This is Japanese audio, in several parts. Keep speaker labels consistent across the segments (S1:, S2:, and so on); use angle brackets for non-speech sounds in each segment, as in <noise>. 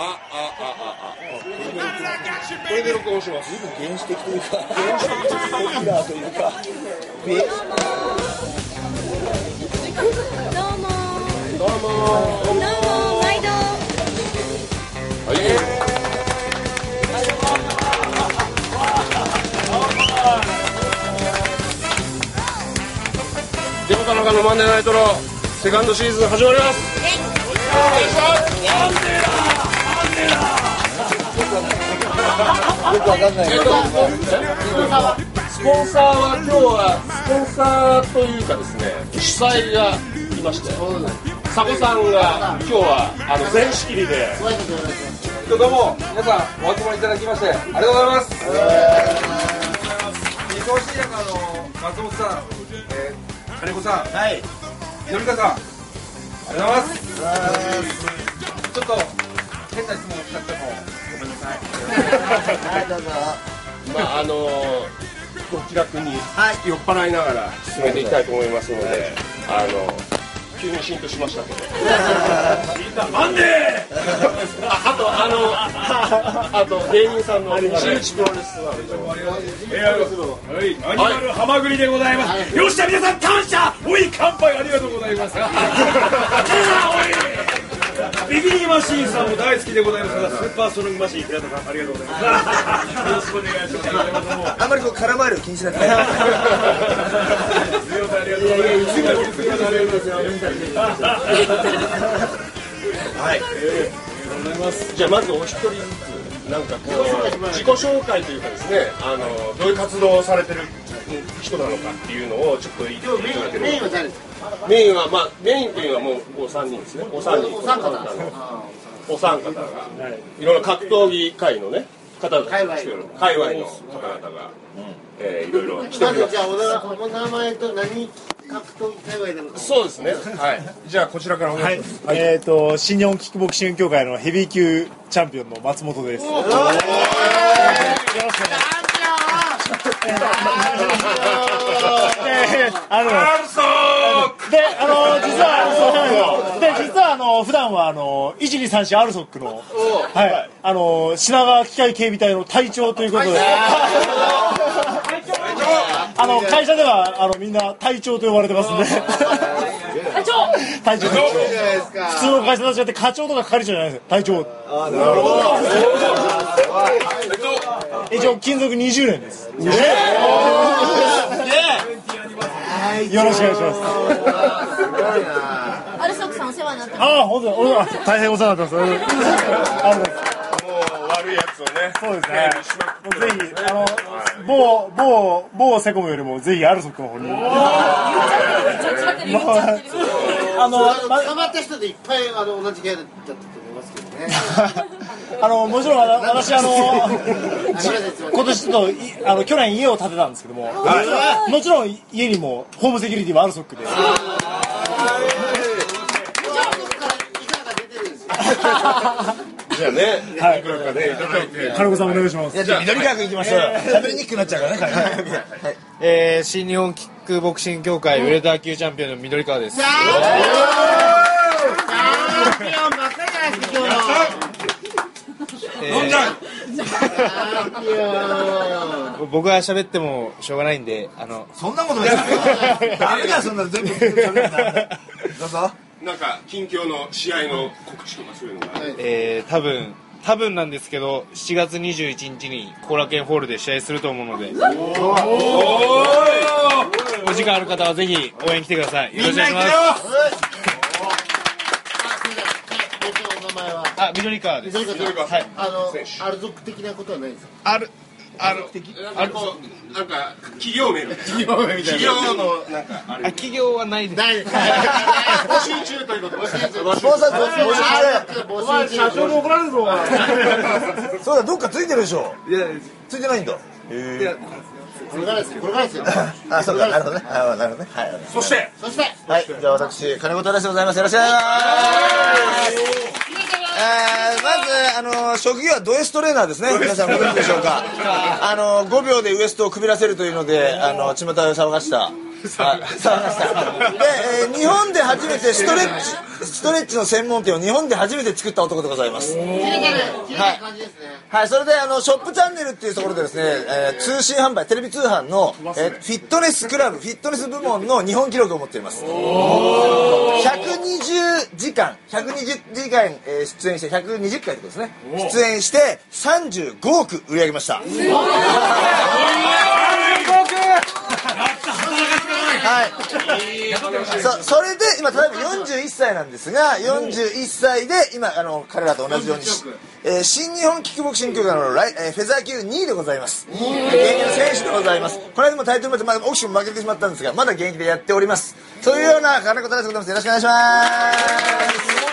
S1: あ、あ、あ、あ、あ。これで録音します。
S2: 原始的というか、原始的ポピュラー。というか、べ
S3: どうも
S1: どうも
S3: どうも毎度
S1: はい。デモ田中のマンデー。ナイトのセカンドシー。ズン始まります。
S2: よくわかんない。けど、
S1: スポンサーは今日はスポンサーというかですね主催がいまして佐古さんが今日はあの全仕切りで。
S4: どうも皆さんお集まりいただきましてありがとうございます。二等身役の松本さん、えー、金子さん
S2: はい、
S4: よりかさんありがとうございます。ちょっと変な質問をしちゃっても。
S2: はい、どうぞ。
S1: まああのお気楽に酔っ払いながら進めていきたいと思いますので、あの急にシーンとしましたけど。マンデーああとあのあと芸人さんの新内プロレスワールド
S4: アニマルハマグリでございます。よっしゃ、皆さん感謝。おい、乾杯ありがとうございます。<laughs> おいビキニマシーンさんも大好きでございますが、スーパーストロングマシーン、平田さん、ありがとうございます。よろしくお願いします。
S2: あんまりこう絡まれる気にしなくて。
S1: はい。じゃあまずお一人ずつなんかこう自己紹介というかですね、あのどういう活動をされてる人なのかっていうのをちょっと言っていただければ。メインは誰ですか？メインはまあメインというのはもうお三人ですね。お三人。お三方。お三方がいろんな格闘技界のね方々が来てる界隈の方々が、えーいろいろ来ております
S5: まずじ。ゃあお名前と何格闘技界隈なのか
S1: そうですね。はい。じゃあこちらからお願いします。
S6: えっ、と新日本キックボクシング協会のヘビー級チャンピオンの松本です。よろしくお願いします。であのであの実はで実はあの普段はあの一二三四アルソックのはい。あの品川機械警備隊の隊長ということで。あの会社ではあのみんな隊長と呼ばれてますんで。隊長。隊長
S5: じゃないですか
S6: 普通の会社と違って課長とか係長じゃないです。隊長一応勤続20年です。よろしくお願いします。
S3: アルソックさんお世話になってます。
S6: ああ本当大変お世話になってます。ありがとうございます
S1: もう悪いやつをね。
S6: そうですね。もうぜひあの某某某セコムよりもぜひアルソックの方に。あのま
S5: 捕まった人でいっぱいあの同じ部屋だったと思いますけどね <laughs>
S6: あのもちろん私あの <laughs> 今年ちょっといあの去年家を建てたんですけども、もちろん家にもホームセキュリティはアルソックで
S1: じゃあね、
S6: はい
S1: いくらかね、いただいて。
S6: 金子さんお願いします
S2: じゃあ、緑川君行きましょうよ。喋りにくくなっちゃうからね、彼はい。
S7: えー、新日本キックボクシング協会ウェルター級チャンピオンの緑川です。
S5: チャンピオンばっかりじゃないですか今日の
S4: 飲んじゃう
S7: 僕が喋ってもしょうがないんで、あの、
S2: そんなことない。<laughs> ダメだよ、そんなの全部。どうぞ。
S1: なんか近況の試合の告知とかそういうのが。
S7: えー、多分、多分なんですけど、7月21日に後楽園ホールで試合すると思うので、お時間ある方はぜひ応援来てください。よろしくお願いします。
S5: お名前は
S7: あ、緑川です。
S5: 緑川さん
S7: はい。
S5: あのアルゾック的なことはないですか？
S7: ある、ある、
S1: なんかんか企業名みたいな。企業名みたいな。企業のなんかあ。
S7: 企業はないです。
S5: ないです
S1: 募集中ということで。
S5: 募集中
S2: 募集
S5: 中
S6: 社長に怒られるぞ
S2: そうだ、どっかついてるでしょ。いや、ついてないんだ。
S5: これからですよこれからですよ
S2: あ、そうか、なるほどね。あなるほどね。はい。
S1: そして、
S5: そして
S2: はい、じゃあ私、金子忠でございます。よろしくお願いします。えー、まず、あの、職業はド S トレーナーですね。皆さんご存知でしょうか。あの、5秒でウエストをくびらせるというので、あの、巷を騒がした、あ触りました。で、えー日本で初めてストレッチストレッチの専門店を日本で初めて作った男でございます。
S5: 綺麗な感じですね
S2: はい、それであのショップチャンネルっていうところでですね、えー通信販売テレビ通販の、えーフィットネスクラブフィットネス部門の日本記録を持っています。120時間120時間、えー出演して120回ってことですね。出演して35億売り上げました。はい、そそれで今例えば41歳なんですが41歳で今あの彼らと同じように、えー新日本キックボクシング協会のライ、えーフェザー級2位でございます。現役の選手でございます。この間もタイトルマッチ、まあ、オキシも負けてしまったんですがまだ現役でやっております。そういうような金子忠でございます。よろしくお願いします。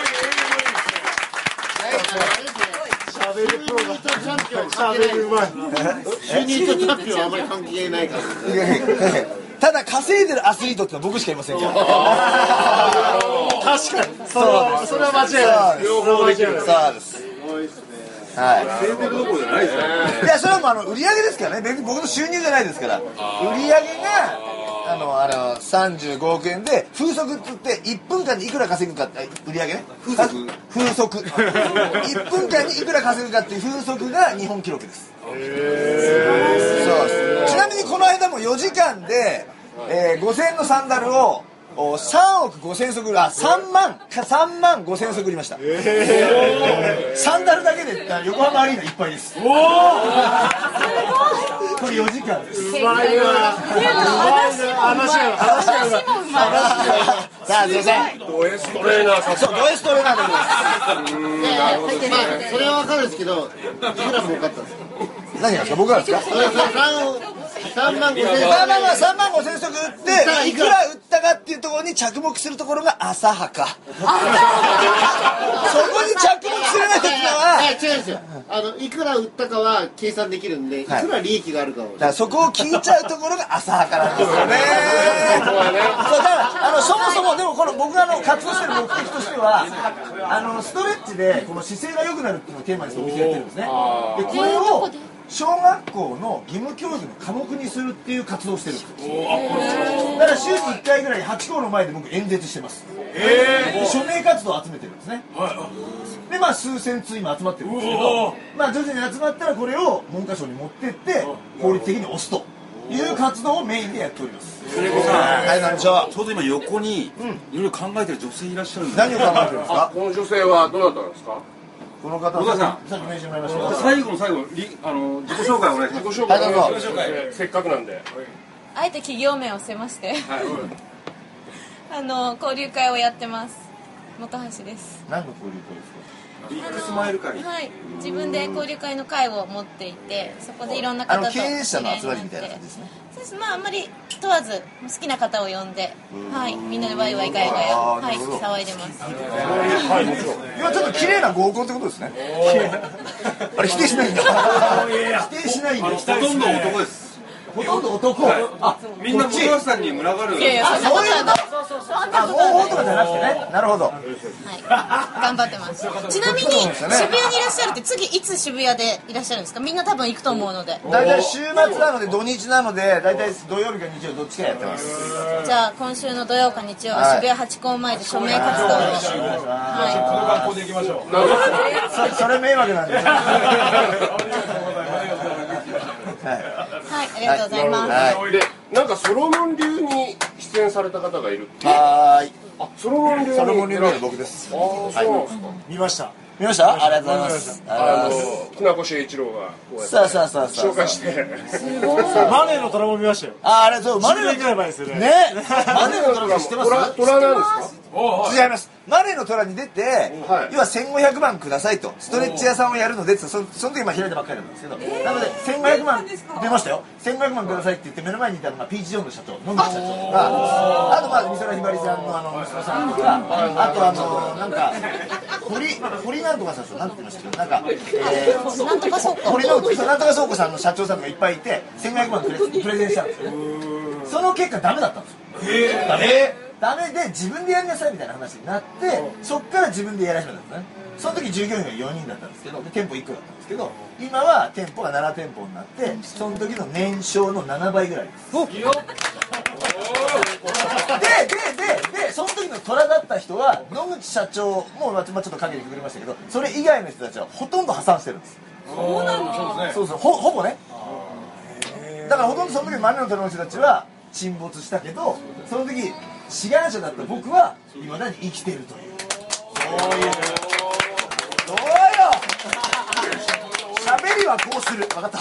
S6: 喋るプロが喋るうまい。
S5: 就任とチャンピオンはあまり関係ない。から
S2: ただ稼いでるアスリートってのは僕しかいませんから。
S6: 確かに。それはそれは間違いない。
S2: 両方できるそうです。はい。
S4: 宣伝どころじゃないですよ
S2: いやそれはもうあの売り上げですからね。別に僕の収入じゃないですから。売り上げがあのあの35億円で風速っつって1分間にいくら稼ぐかって売り上げね。風速？風速。<laughs> 1分間にいくら稼ぐかっていう風速が日本記録です。そう。ちなみにこの間も4時間で、えー5000円のサンダルをお3億5000足あ3万か3万5000足売りました、サンダルだけであ横浜アリーナいっぱいです <laughs> これ4時間です。
S6: うまい。わ話が話がうまい。
S2: さあすい。ません
S1: ド S トレーナーさ
S2: そうド S トレーナーでもます
S5: まあそれは分かるんですけどい。くら儲かったんですか
S2: 何がですか僕らですか
S5: 3万5千
S2: 足3万5千足売ってい。くら売ったかっていうところに着目するところが浅はか。そこに着目するやつのは
S5: はい違うんですよあのいくら売ったかは計算できるんでい。く
S2: はい
S5: ら利益があるかを。
S2: だからそこを聞いちゃうところが浅はかなんですよね。そうだからあのそもそもでもこの僕があの活動してる目的としてはあのストレッチでこの姿勢が良くなるっていうのをテーマにしてお店やってるんですね。でこれを小学校の義務教育の科目にするっていう活動をしてるんです。だから週に1回ぐらい8校の前で僕演説してます。で署名活動を集めてるんですね。でまあ数千通今集まってるんですけど、まあ徐々に集まったらこれを文科省に持ってって法律的に押すという活動をメインでやっております。
S4: 金子さん
S2: はい、何でしょう？
S4: ちょうど今横にいろいろ考えてる女性いらっしゃるんで
S2: 何を考えてるんですか？
S1: この女性はどなたですか？
S2: この方
S4: 小田さん。
S2: さっき名刺もらいまし。
S4: 最後の最後りあの自己紹介お願いします。
S1: ご紹介。
S2: はいどうぞ
S1: 自己紹介。せっかくなんで。
S8: あえて企業名を伏せまして、<laughs> あの交流会をやってます。本橋です。
S2: 何の交流会ですか？
S4: ビッグスマイル会
S8: はい自分で交流会の会を持っていてそこでいろんな方と
S2: あの経営者の集まりみたいな感じですね。
S8: そうですまああんまり問わず好きな方を呼んではいみんなでワイワイガヤガヤはい騒いでます
S2: いやちょっと綺麗な合コンってことですね。あれ否定しないんだ。否定しないんだ。
S4: ほとんど男です
S2: ほとんど男。あ、
S4: みんな本橋さんに群がる。
S8: いやいやそんなことはない
S2: と？かじゃなくてね。なるほど。
S8: はい、頑張ってます。ちなみに渋谷にいらっしゃるって次いつ渋谷でいらっしゃるんですか？みんな多分行くと思うので。
S2: 大体週末なので土日なので大体土曜日か日曜日どっちかやってます。
S8: じゃあ今週の土曜か日曜は渋谷ハチ公前で署名活動を。は
S6: 学校で行きましょう。
S2: そそれ迷惑なんで。
S8: は <laughs> いありがとうございます、
S2: はい。
S1: でなんかソロモン流に出演された方がいるって
S2: はーい。
S1: あソロモン流に。
S2: ソロモン流の僕です。
S1: ああそうなんですか。
S6: 見ました。
S2: 見ました？ありがとうございます。ありがとう
S1: あ
S2: ございます。
S1: の船越英一郎が
S2: さあさあさあさあ。
S1: 紹介して。
S6: マネーの虎も見ましたよ。
S2: あ、あれそう、マネ
S6: 10
S2: の
S6: 年ぐらい前ですよね。
S2: ね、マネの虎知ってます？
S1: 虎虎なんですか？
S2: 違います。マネの虎に出て、
S1: はい。
S2: 要は1500万くださいと、ストレッチ屋さんをやるので、そその時まあ開いたばっかりなんですけど、なので1500万出ましたよ。1500万くださいって言って目の前にいたのがピーチジョーンの社長、野口社長とか、あとまあ美空ひばりさんのあの息子さんとか、あとあのなんか堀堀なんとかさんなんて言いましたっけ？なんか、えー、
S8: なんとかそうか
S2: 堀のなんとか倉庫さんの社長さんがいっぱいいて1500万プレプレゼンしたんですよ。その結果ダメだったんですよ。ダメダメで自分でやりなさいみたいな話になってそっから自分でやり始めたんですね。その時従業員が4人だったんですけどで店舗1個だったんですけど今は店舗が7店舗になってその時の年商の7倍ぐらいです。ででででその時の虎だった人は野口社長もまあちょっと陰でくぐりましたけどそれ以外の人たちはほとんど破産してるんです。
S4: そうですね。
S2: そうそう。ほほぼね。だからほとんどその時マネの虎の人たちは沈没したけどその時志願者だった僕はいまだに生きてるという。そういうどうよ。喋りはこうする。分かった。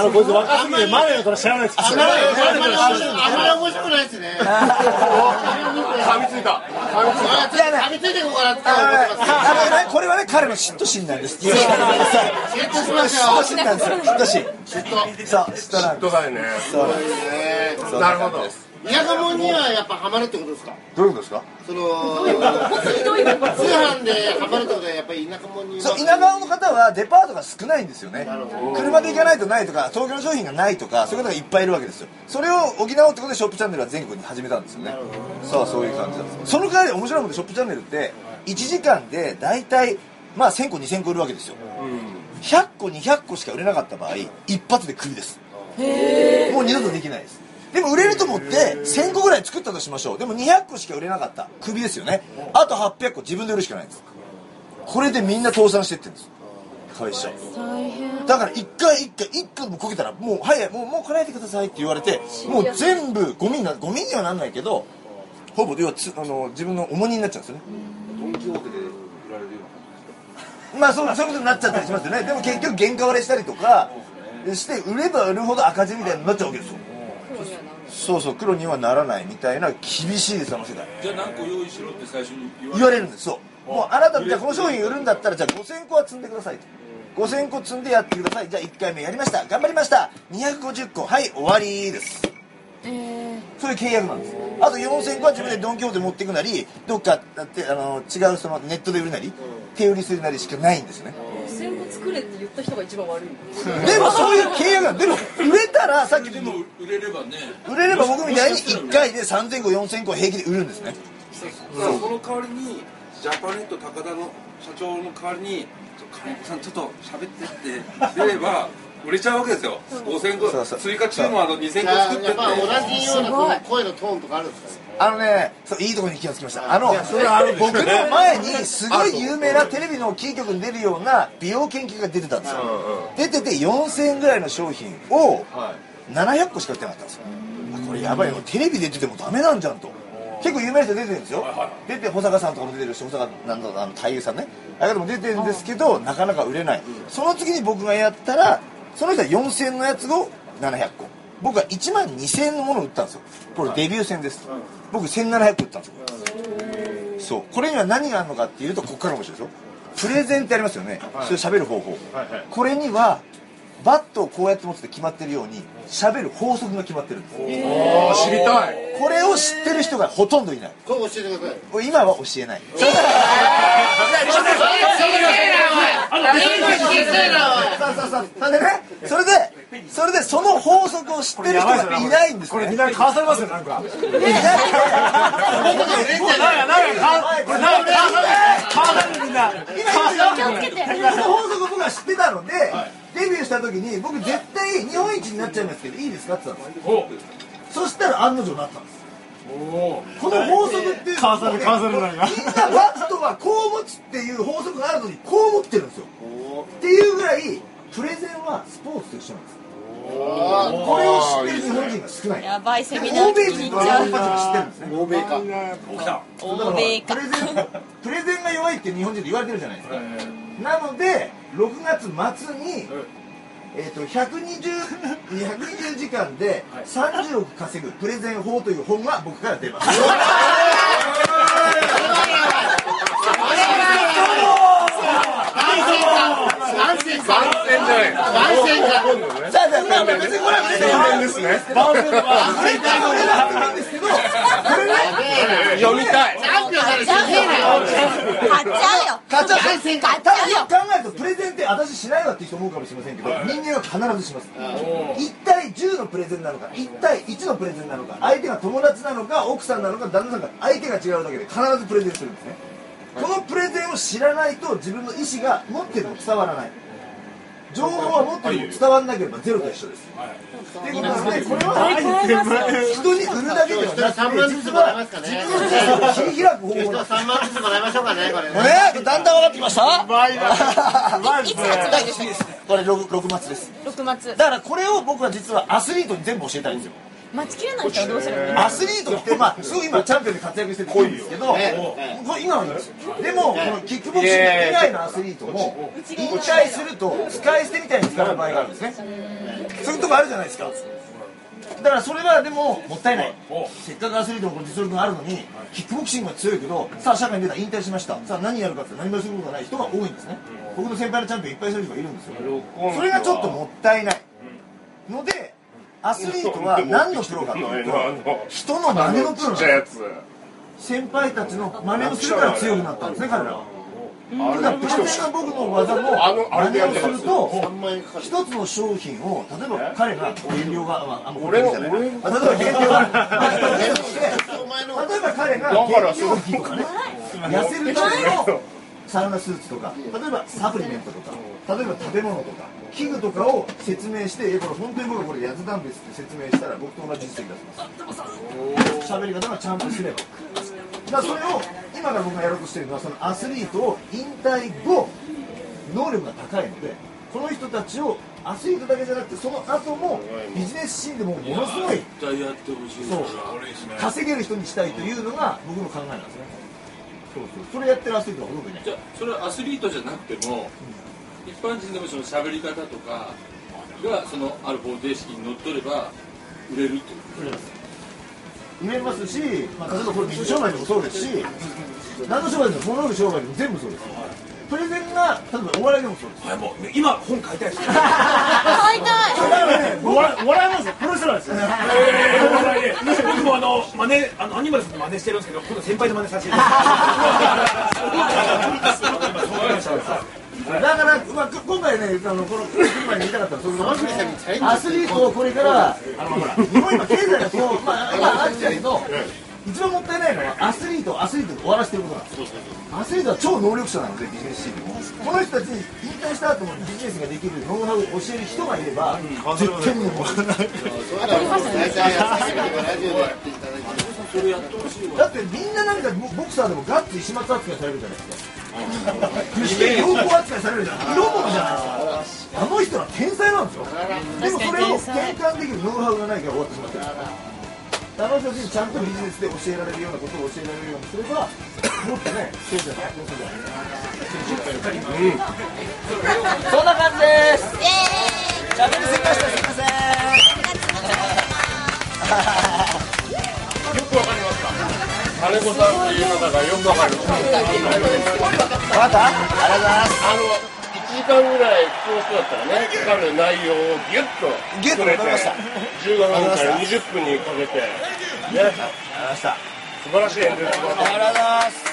S6: あのこいつ若すぎて。マネのから知らないです
S5: あんまり面白くないですね
S1: 噛みついた噛みつい
S5: ていこうかなって
S2: これはね彼の嫉妬心なんです嫉妬心なんですよ嫉妬心
S5: 嫉妬
S2: そう嫉妬なんです
S1: どうだよね
S2: そう
S5: ね
S1: なるほど
S5: 田舎者にはやっぱハマるってことですか？
S2: どういうことですか？
S5: その <laughs> 通販でハマるってことはやっぱり田舎者に
S2: そう田舎の方はデパートが少ないんですよね。車で行かないとないとか東京の商品がないとかそういう方がいっぱいいるわけですよ。それを補おうってことでショップチャンネルは全国に始めたんですよねそうそういう感じなんです。その代わり面白いもんでショップチャンネルって1時間で大体まあ1000個2000個売るわけですよ。100個200個しか売れなかった場合一発でクビです。もう二度とできないですでも売れると思って1000個ぐらい作ったとしましょう。でも200個しか売れなかった。クビですよね。あと800個自分で売るしかないんです。これでみんな倒産してってるんです。会社。
S8: 大変。
S2: だから一回一回一個でもこけたらもう早いもうもう来ないでくださいって言われてもう全部ゴミになゴミにはなんないけどほぼ要はつあの自分の重荷になっちゃうんですよね。
S4: ドン・キホーテで売られるような
S2: まあそうそういうことになっちゃったりしますよね。でも結局原価割れしたりとかして売れば売るほど赤字みたいになっちゃうわけですよそうそう黒にはならないみたいな厳しいですあの世界。
S4: じゃあ何個用意しろって最初に言わ
S2: 言われるんですそうもうあなたじゃあこの商品売るんだったらじゃあ5000個は積んでくださいと。5000個積んでやってください。じゃあ1回目やりました。頑張りました250個。はい終わりです。そういう契約なんです。あと4000個は自分でドン・キホーテ持っていくなりどっかだってあの違うそのネットで売るなり手売りするなりしかないんですね。
S9: 5000個作れって言った人が一番悪い
S2: でもそういう契約なんでも売れたらさっき
S4: でも売れればね。
S2: 売れれば僕みたいに1回で3000個4000個平気で売るんですね。
S4: だからその代わりにジャパネット高田の社長の代わりに「金子さんちょっと喋って」って出れば売れちゃうわけですよ。5000個追加注文あの2000個作ってって
S5: 同じような声のトーンとかあるんですか
S2: あのねそういいところに気がつきました。あの僕の前にすごい有名なテレビのキー局に出るような美容研究が出てたんですよ。出てて4000円ぐらいの商品を700個しか売ってなかったんですよ。あこれやばいよ。テレビ出ててもダメなんじゃんと。結構有名な人出てるんですよ。出て保坂さんとかも出てるし保坂なんだあの俳優さんね。あれでも出てるんですけどなかなか売れない。その次に僕がやったらその人は4000円のやつを700個。僕は1万2000円のものを売ったんですよ。これデビュー戦です。僕1700個売ったんですよ。そう。これには何があるのかっていうとここから面白いですよ。プレゼンってありますよね、それ喋る方法、これにはバットをこうやって持つって決まってるように喋る法則が決まってるんです。
S1: あ知りたい。
S2: これを知ってる人がほとんどいない。
S5: これ教えてください。
S2: 今は教えない。それでそれでその法則を知ってる人がいないんです、ね、
S6: これみんな買わされますよなんか
S2: いなくて
S6: なんかなんかこれなんか買わされるみんな
S2: 今その法則を僕は知ってたので、デビューした時に僕絶対日本一になっちゃいますけどいいですか？って言ったんです。そしたら案の定なったんです。この法則っていう
S6: 買わされる買わされるなんか
S2: みんなバットはこう持つっていう法則があるのにこう持ってるんですよ。っていうぐらいプレゼンはスポーツと一緒なんですこれを知ってる日本人が少ない。
S8: やばいセミナー
S2: 欧米人とヨーロッパ人が知ってるんですね。
S5: 欧米か。
S8: 欧米か
S2: プレゼンプレゼンが弱いって日本人で言われてるじゃないですか。なので6月末にえー、と 120, 120時間で30億稼ぐプレゼン法という本が僕から出ます <laughs>
S5: 番宣か
S1: 番宣じゃない
S5: 番宣か
S2: さあさあまあまあ別にこれはプレゼン
S1: 宣伝ですね
S2: 絶対これだっていいんですけどこれね
S1: 読みたい
S5: チャンピオンされてる
S8: 買っちゃうよ
S2: 買っちゃう
S8: 買っち
S2: た
S8: ゃうよ
S2: だ考えるとプレゼンって私しないわって人思うかもしれませんけど人間は必ずします1対10のプレゼンなのか1対1のプレゼンなのか相手が友達なのか奥さんなのか旦那さんか相手が違うだけで必ずプレゼンするんですねこのプレゼンを知らないと自分の意思が持ってるの伝わらない。情報は持ってるの伝わらなければゼロと一緒です。とい。うことでこれは人に売るだけではなくて
S5: 3万ずつもらえますかね。
S2: 実は切り開く方法なんです
S5: 3万ずつもらいましょうかねこれ。
S2: ねだんだん分かってきました？
S6: うまいな。い
S8: いつ発売でしたっ
S2: これ 6, 6月です。
S8: け6月
S2: だからこれを僕は実はアスリートに全部教えたいんですよ
S8: 待ちきれない人はどうすればいいの
S2: アスリートって、まあ、すごい今チャンピオンで活躍してるんですけど、
S5: ね
S2: これ今はいいんですよ。でも、このキックボクシング以外のアスリートも引退すると使い捨てみたいに使う場合があるんですね。そういうとこあるじゃないですか。だからそれはでももったいない。せっかくアスリートのこの実力があるのにキックボクシングが強いけどさあ社会に出た。引退しました。さあ何やるかって何もすることがない人が多いんですね。僕の先輩のチャンピオンいっぱいそういう人がいるんですよ。それがちょっともったいない。のでアスリートは何のプロかというと <laughs> 人の真似のプロなんです
S1: やつ。
S2: 先輩たちの真似をするから強くなったんですね彼らは。だからプレゼンが僕の技の真似をすると
S5: 3万円かかる
S2: 一つの商品を <laughs> 例えば彼が減量が、まあ、
S1: 俺の
S2: 例えば減量が例えば彼が減量着とかね痩せるための <laughs> サウナスーツとか例えばサプリメントとか例えば食べ物とか器具とかを説明していやこれ本当に僕はこれやつなんですって説明したら僕と同じ実績出せます。喋り方がちゃんとすれば。だからそれを今から僕がやろうとしてるのはそのアスリートを引退後能力が高いのでこの人たちをアスリートだけじゃなくてその後もビジネスシーンでもものすごい
S4: 対やってほしい
S2: そう稼げる人にしたいというのが僕の考えなんですねそうそう。それやってるアスリートはほとんどいない
S4: じゃあそれはアスリートじゃなくても一般人でもその喋り方とかがそのある方程式にのっとれば売れるっていう。
S2: 売れます。売れますし、まあ、例えばこれ水商売でもそうですし何の商売でも物売る商売でも全部そうですプレゼンが例えばお笑いでもそうです。
S10: はいもう今本買いたいです。
S8: 買いたい。
S2: だからね。
S6: 笑笑いますよプロレスラーですよ。ね
S10: えー僕もあの真似あのアニマルさんの真似してるんですけど今度先輩で真似させて <laughs> だ
S2: から、まあ、こ今回ね、あのこの来る前に言いたかったのはそのアスリートをこれから、あのほら、日本今経済がこう、まあ、今あるけど、一番もったいないのはアスリートをアスリートで終わらせてることなんです。アスリートは超能力者なのでビジネスシーン。でもこの人たちに引退した後もビジネスができるノウハウを教える人がいれば絶対にもう
S5: そういだいて
S4: それやってほしいわ
S2: だってみんななんかボクサーでもガッツ石松扱いされるじゃないですか。具志堅陽子扱いされるじゃない色物じゃないですか。あの人は天才なんですよ。でもそれを転換できるノウハウがないから終わってしまってるあの人たちにちゃんとビジネスで教えられるようなことを教えられるようにすればもっとね経済が発展する。そんな感じです。
S8: イエーイ。
S2: 喋りすぎましたすいません
S1: よくわかりますか金子さんっていう方がよくわかる
S2: 分かったありがとうございます
S1: あの時間ぐらいこの人だったらねかかる。内容をギュッと
S2: ギュッと
S1: 詰めて
S2: わかりました。
S1: 15分から20分にかけて。ね。
S2: ありました。
S1: 素晴らしい演説
S2: ありがとうございます